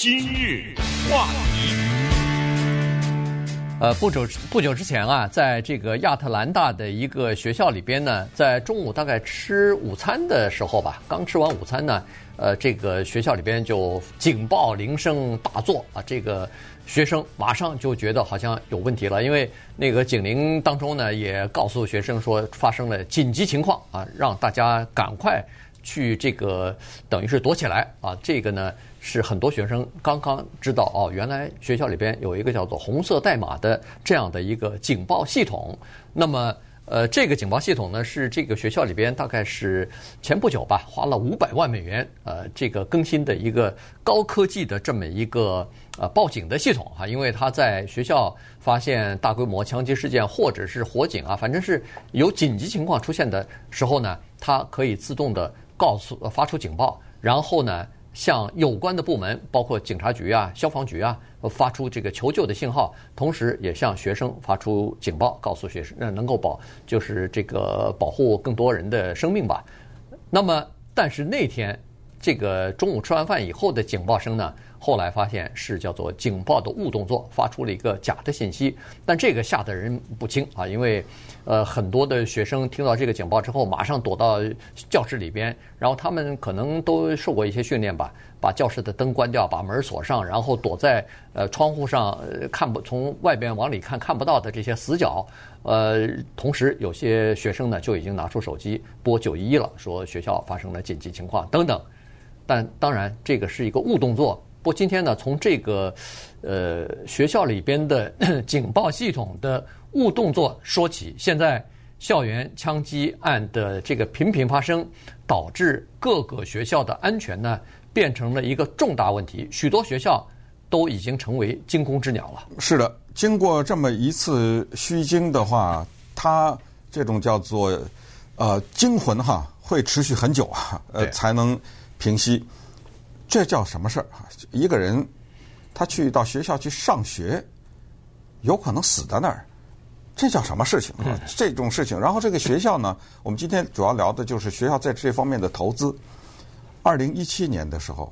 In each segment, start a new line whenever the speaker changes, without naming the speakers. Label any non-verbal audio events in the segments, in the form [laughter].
今日话题。
呃，不久不久之前啊，在这个亚特兰大的一个学校里边呢，在中午大概吃午餐的时候吧，刚吃完午餐呢，呃，这个学校里边就警报铃声大作啊，这个。学生马上就觉得好像有问题了，因为那个警铃当中呢，也告诉学生说发生了紧急情况啊，让大家赶快去这个等于是躲起来啊。这个呢是很多学生刚刚知道哦，原来学校里边有一个叫做红色代码的这样的一个警报系统。那么呃，这个警报系统呢是这个学校里边大概是前不久吧，花了五百万美元呃，这个更新的一个高科技的这么一个。呃，报警的系统哈，因为他在学校发现大规模枪击事件或者是火警啊，反正是有紧急情况出现的时候呢，它可以自动的告诉发出警报，然后呢，向有关的部门，包括警察局啊、消防局啊，发出这个求救的信号，同时也向学生发出警报，告诉学生，那能够保就是这个保护更多人的生命吧。那么，但是那天这个中午吃完饭以后的警报声呢？后来发现是叫做警报的误动作，发出了一个假的信息，但这个吓得人不轻啊！因为，呃，很多的学生听到这个警报之后，马上躲到教室里边，然后他们可能都受过一些训练吧，把教室的灯关掉，把门锁上，然后躲在呃窗户上，呃，看不从外边往里看看不到的这些死角。呃，同时有些学生呢就已经拿出手机拨九一一了，说学校发生了紧急情况等等。但当然，这个是一个误动作。不过今天呢，从这个呃学校里边的 [coughs] 警报系统的误动作说起，现在校园枪击案的这个频频发生，导致各个学校的安全呢变成了一个重大问题，许多学校都已经成为惊弓之鸟了。
是的，经过这么一次虚惊的话，它这种叫做呃惊魂哈，会持续很久啊，呃才能平息。这叫什么事儿啊？一个人他去到学校去上学，有可能死在那儿，这叫什么事情？这种事情。然后这个学校呢，我们今天主要聊的就是学校在这方面的投资。二零一七年的时候，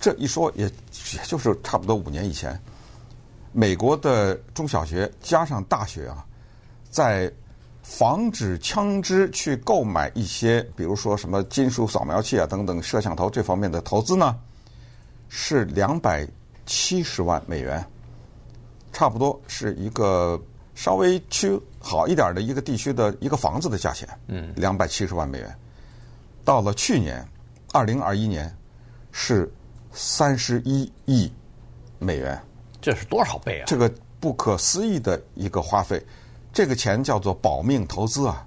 这一说也也就是差不多五年以前，美国的中小学加上大学啊，在防止枪支去购买一些，比如说什么金属扫描器啊等等摄像头这方面的投资呢，是两百七十万美元，差不多是一个稍微区好一点的一个地区的一个房子的价钱。嗯，两百七十万美元。到了去年，二零二一年，是三十一亿美元。
这是多少倍啊？
这个不可思议的一个花费。这个钱叫做保命投资啊，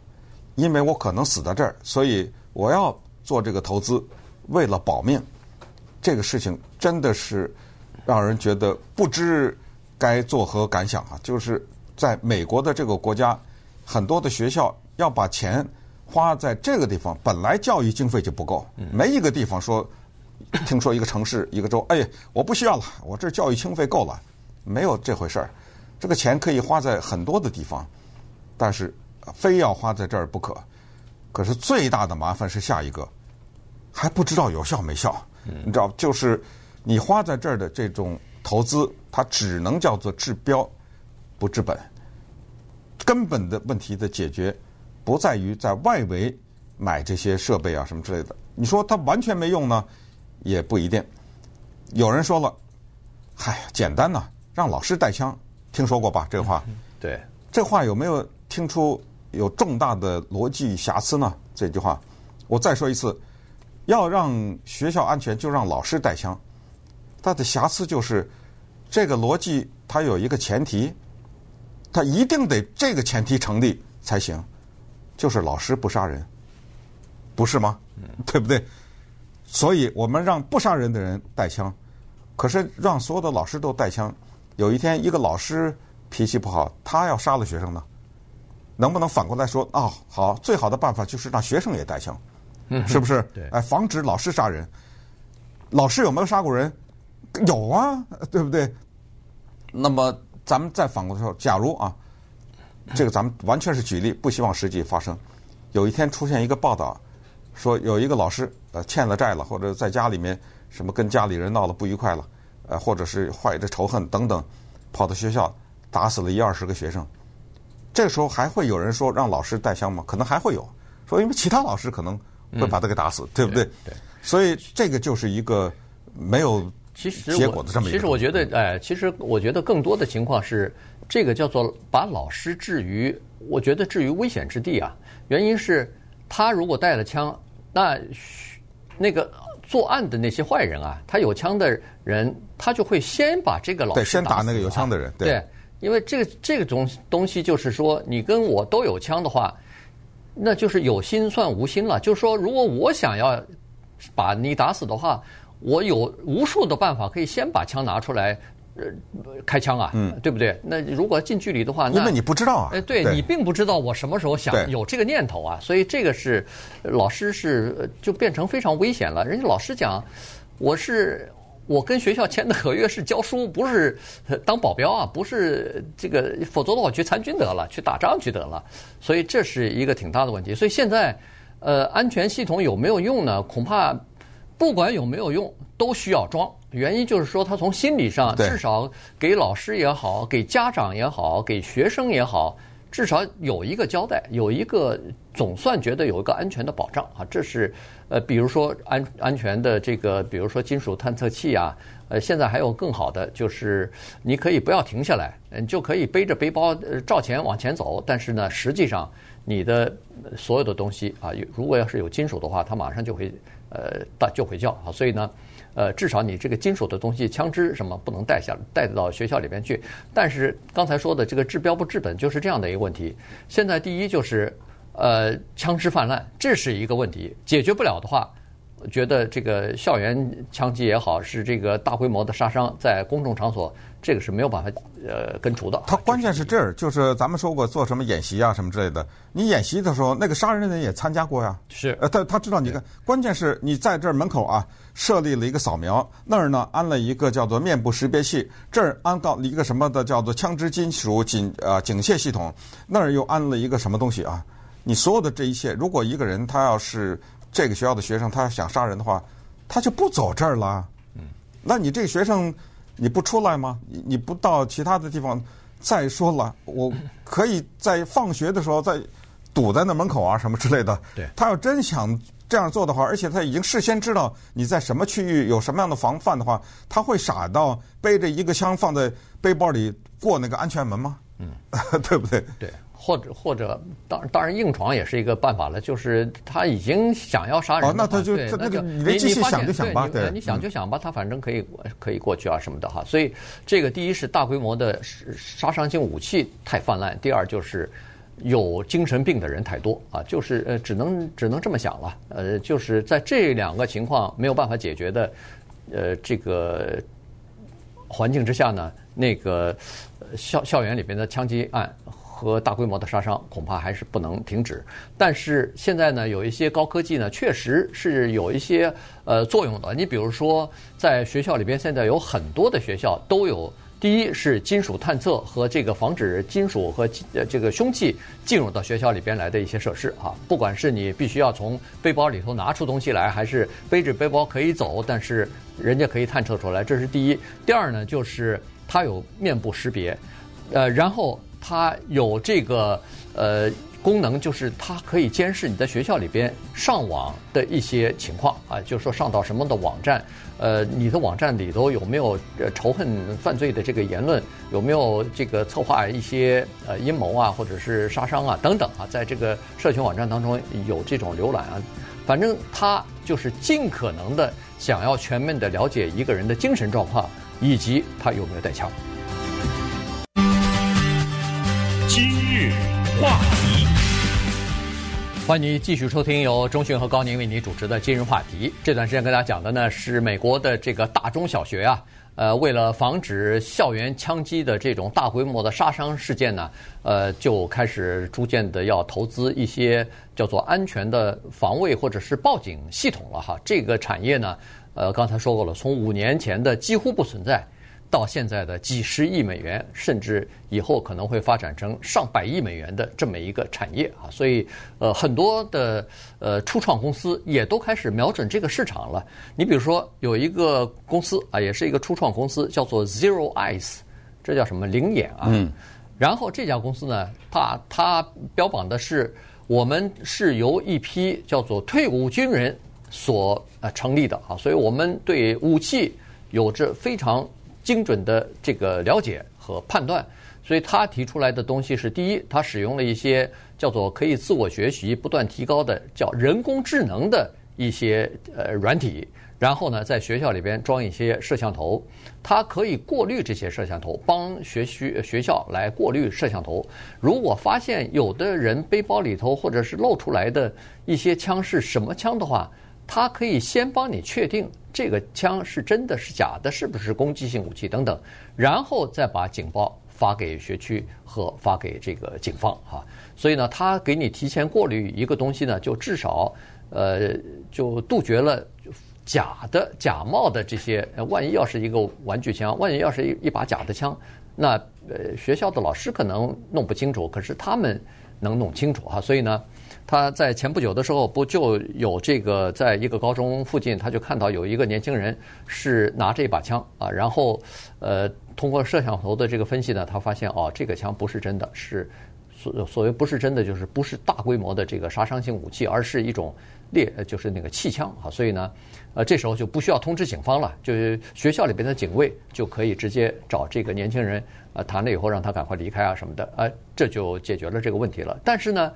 因为我可能死在这儿，所以我要做这个投资，为了保命。这个事情真的是让人觉得不知该作何感想啊！就是在美国的这个国家，很多的学校要把钱花在这个地方，本来教育经费就不够，没一个地方说，听说一个城市一个州，哎，我不需要了，我这教育经费够了，没有这回事儿。这个钱可以花在很多的地方，但是非要花在这儿不可。可是最大的麻烦是下一个，还不知道有效没效。你知道，就是你花在这儿的这种投资，它只能叫做治标不治本。根本的问题的解决，不在于在外围买这些设备啊什么之类的。你说它完全没用呢，也不一定。有人说了，嗨，简单呐，让老师带枪，听说过吧？这个话，
对，
这话有没有听出有重大的逻辑瑕疵呢？这句话，我再说一次。要让学校安全，就让老师带枪。它的瑕疵就是，这个逻辑它有一个前提，它一定得这个前提成立才行，就是老师不杀人，不是吗？对不对？所以我们让不杀人的人带枪，可是让所有的老师都带枪，有一天一个老师脾气不好，他要杀了学生呢，能不能反过来说？哦，好，最好的办法就是让学生也带枪。是不是？
对，
哎，防止老师杀人。老师有没有杀过人？有啊，对不对？那么咱们再反过来说，假如啊，这个咱们完全是举例，不希望实际发生。有一天出现一个报道，说有一个老师呃欠了债了，或者在家里面什么跟家里人闹得不愉快了，呃，或者是怀着仇恨等等，跑到学校打死了一二十个学生。这个时候还会有人说让老师带枪吗？可能还会有，说因为其他老师可能会把他给打死，嗯、对不对？
对。
所以这个就是一个没有其实结果的这么一个。
其实我觉得，哎，其实我觉得更多的情况是，这个叫做把老师置于，我觉得置于危险之地啊。原因是，他如果带了枪，那那个作案的那些坏人啊，他有枪的人，他就会先把这个老。
对，先打那个有枪的人。对。
对因为这个这个东东西就是说，你跟我都有枪的话，那就是有心算无心了。就是说，如果我想要把你打死的话，我有无数的办法可以先把枪拿出来，呃，开枪啊，嗯，对不对？那如果近距离的话，那
因为你不知道啊，
哎，对，对你并不知道我什么时候想有这个念头啊，所以这个是老师是就变成非常危险了。人家老师讲，我是。我跟学校签的合约是教书，不是当保镖啊，不是这个，否则的话我去参军得了，去打仗去得了。所以这是一个挺大的问题。所以现在，呃，安全系统有没有用呢？恐怕不管有没有用，都需要装。原因就是说，他从心理上至少给老师也好，给家长也好，给学生也好。至少有一个交代，有一个总算觉得有一个安全的保障啊，这是呃，比如说安安全的这个，比如说金属探测器啊，呃，现在还有更好的，就是你可以不要停下来，你就可以背着背包照前往前走，但是呢，实际上你的所有的东西啊，如果要是有金属的话，它马上就会呃大就会叫啊，所以呢。呃，至少你这个金属的东西，枪支什么不能带下带到学校里边去。但是刚才说的这个治标不治本，就是这样的一个问题。现在第一就是，呃，枪支泛滥，这是一个问题，解决不了的话。觉得这个校园枪击也好，是这个大规模的杀伤在公众场所，这个是没有办法呃根除的。
他关键是这儿，就是咱们说过做什么演习啊什么之类的。你演习的时候，那个杀人的人也参加过呀。
是。
呃，他他知道你看，关键是你在这儿门口啊设立了一个扫描，那儿呢安了一个叫做面部识别器，这儿安到一个什么的叫做枪支金属警呃警械系统，那儿又安了一个什么东西啊？你所有的这一切，如果一个人他要是。这个学校的学生，他想杀人的话，他就不走这儿了。嗯，那你这个学生，你不出来吗？你你不到其他的地方？再说了，我 [laughs] 可以在放学的时候再堵在那门口啊，什么之类的。
对，
他要真想这样做的话，而且他已经事先知道你在什么区域有什么样的防范的话，他会傻到背着一个枪放在背包里过那个安全门吗？嗯，[laughs] 对不对？
对。或者或者，当当然硬闯也是一个办法了。就是他已经想要杀人，
哦，那他就那个你继续想就想吧，对，
你想就想吧，他反正可以可以过去啊什么的哈。所以这个第一是大规模的杀伤性武器太泛滥，第二就是有精神病的人太多啊，就是呃只能只能这么想了。呃，就是在这两个情况没有办法解决的呃这个环境之下呢，那个校校园里边的枪击案。和大规模的杀伤恐怕还是不能停止，但是现在呢，有一些高科技呢，确实是有一些呃作用的。你比如说，在学校里边，现在有很多的学校都有，第一是金属探测和这个防止金属和呃这个凶器进入到学校里边来的一些设施啊。不管是你必须要从背包里头拿出东西来，还是背着背包可以走，但是人家可以探测出来，这是第一。第二呢，就是它有面部识别，呃，然后。它有这个呃功能，就是它可以监视你在学校里边上网的一些情况啊，就是说上到什么的网站，呃，你的网站里头有没有仇恨犯罪的这个言论，有没有这个策划一些呃阴谋啊，或者是杀伤啊等等啊，在这个社群网站当中有这种浏览啊，反正它就是尽可能的想要全面的了解一个人的精神状况以及他有没有带枪。
话题，
欢迎你继续收听由中讯和高宁为你主持的今日话题。这段时间跟大家讲的呢是美国的这个大中小学啊，呃，为了防止校园枪击的这种大规模的杀伤事件呢，呃，就开始逐渐的要投资一些叫做安全的防卫或者是报警系统了哈。这个产业呢，呃，刚才说过了，从五年前的几乎不存在。到现在的几十亿美元，甚至以后可能会发展成上百亿美元的这么一个产业啊，所以呃很多的呃初创公司也都开始瞄准这个市场了。你比如说有一个公司啊，也是一个初创公司，叫做 Zero Eyes，这叫什么灵眼啊？嗯。然后这家公司呢，它它标榜的是我们是由一批叫做退伍军人所呃成立的啊，所以我们对武器有着非常。精准的这个了解和判断，所以他提出来的东西是：第一，他使用了一些叫做可以自我学习、不断提高的叫人工智能的一些呃软体，然后呢，在学校里边装一些摄像头，它可以过滤这些摄像头，帮学区学校来过滤摄像头。如果发现有的人背包里头或者是露出来的一些枪是什么枪的话，它可以先帮你确定。这个枪是真的是假的，是不是攻击性武器等等，然后再把警报发给学区和发给这个警方哈。所以呢，他给你提前过滤一个东西呢，就至少呃就杜绝了假的假冒的这些。万一要是一个玩具枪，万一要是一一把假的枪，那呃学校的老师可能弄不清楚，可是他们能弄清楚哈。所以呢。他在前不久的时候，不就有这个，在一个高中附近，他就看到有一个年轻人是拿着一把枪啊，然后呃，通过摄像头的这个分析呢，他发现哦，这个枪不是真的，是所所谓不是真的，就是不是大规模的这个杀伤性武器，而是一种猎，就是那个气枪啊。所以呢，呃，这时候就不需要通知警方了，就是学校里边的警卫就可以直接找这个年轻人啊，谈了以后让他赶快离开啊什么的，呃，这就解决了这个问题了。但是呢。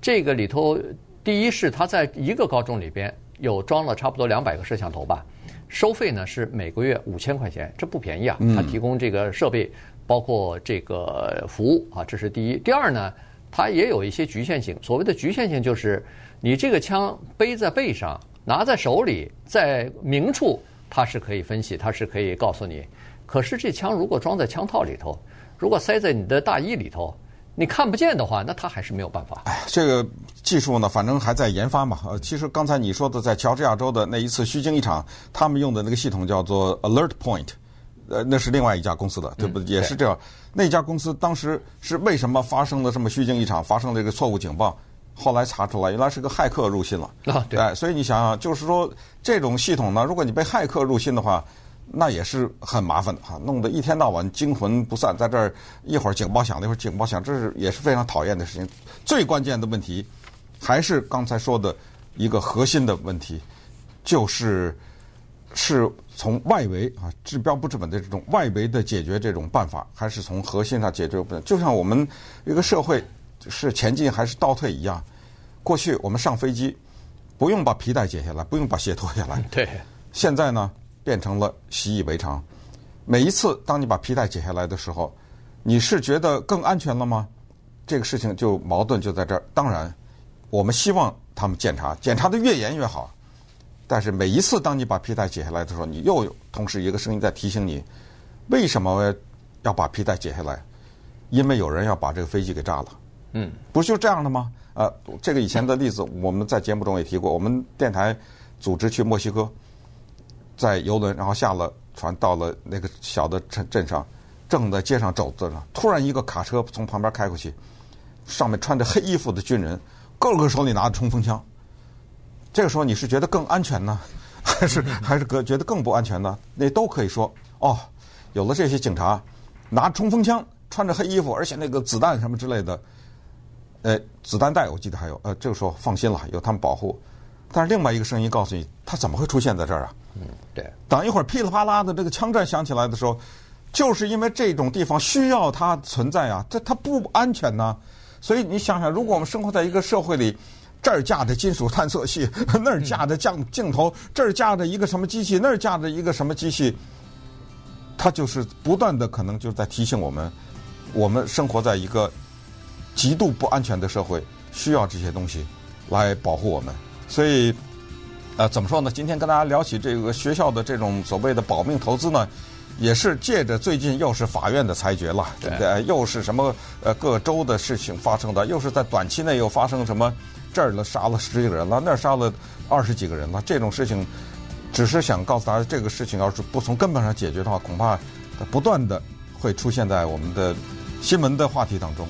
这个里头，第一是他在一个高中里边有装了差不多两百个摄像头吧，收费呢是每个月五千块钱，这不便宜啊。他提供这个设备，包括这个服务啊，这是第一。第二呢，它也有一些局限性。所谓的局限性就是，你这个枪背在背上，拿在手里，在明处，它是可以分析，它是可以告诉你。可是这枪如果装在枪套里头，如果塞在你的大衣里头。你看不见的话，那他还是没有办法。
哎，这个技术呢，反正还在研发嘛。呃，其实刚才你说的，在乔治亚州的那一次虚惊一场，他们用的那个系统叫做 Alert Point，呃，那是另外一家公司的，对不对？嗯、也是这样。那家公司当时是为什么发生了这么虚惊一场，发生了这个错误警报？后来查出来，原来是个骇客入侵了。啊，对。哎，所以你想想，就是说这种系统呢，如果你被骇客入侵的话。那也是很麻烦的哈，弄得一天到晚惊魂不散，在这儿一会儿警报响，一会儿警报响，这是也是非常讨厌的事情。最关键的问题，还是刚才说的一个核心的问题，就是是从外围啊治标不治本的这种外围的解决这种办法，还是从核心上解决不了？就像我们一个社会是前进还是倒退一样。过去我们上飞机不用把皮带解下来，不用把鞋脱下来，
对，
现在呢？变成了习以为常。每一次当你把皮带解下来的时候，你是觉得更安全了吗？这个事情就矛盾就在这儿。当然，我们希望他们检查，检查的越严越好。但是每一次当你把皮带解下来的时候，你又有同时一个声音在提醒你：为什么要把皮带解下来？因为有人要把这个飞机给炸了。嗯，不是就这样的吗？呃，这个以前的例子我们在节目中也提过。我们电台组织去墨西哥。在游轮，然后下了船，到了那个小的镇镇上，正在街上走着呢，突然一个卡车从旁边开过去，上面穿着黑衣服的军人，个个手里拿着冲锋枪。这个时候你是觉得更安全呢，还是还是觉得更不安全呢？那都可以说哦，有了这些警察拿着冲锋枪，穿着黑衣服，而且那个子弹什么之类的，呃，子弹带我记得还有，呃，这个时候放心了，有他们保护。但是另外一个声音告诉你，他怎么会出现在这儿啊？
嗯，对。
等一会儿噼里啪啦的这个枪战响起来的时候，就是因为这种地方需要它存在啊，这它不安全呐。所以你想想，如果我们生活在一个社会里，这儿架着金属探测器，[laughs] 那儿架着镜镜头，这儿架着一个什么机器，那儿架着一个什么机器，它就是不断的可能就在提醒我们，我们生活在一个极度不安全的社会，需要这些东西来保护我们。所以，呃，怎么说呢？今天跟大家聊起这个学校的这种所谓的保命投资呢，也是借着最近又是法院的裁决了，对不对？又是什么呃各州的事情发生的，又是在短期内又发生什么这儿了杀了十几个人了，那儿杀了二十几个人了，这种事情，只是想告诉大家，这个事情要是不从根本上解决的话，恐怕不断的会出现在我们的新闻的话题当中。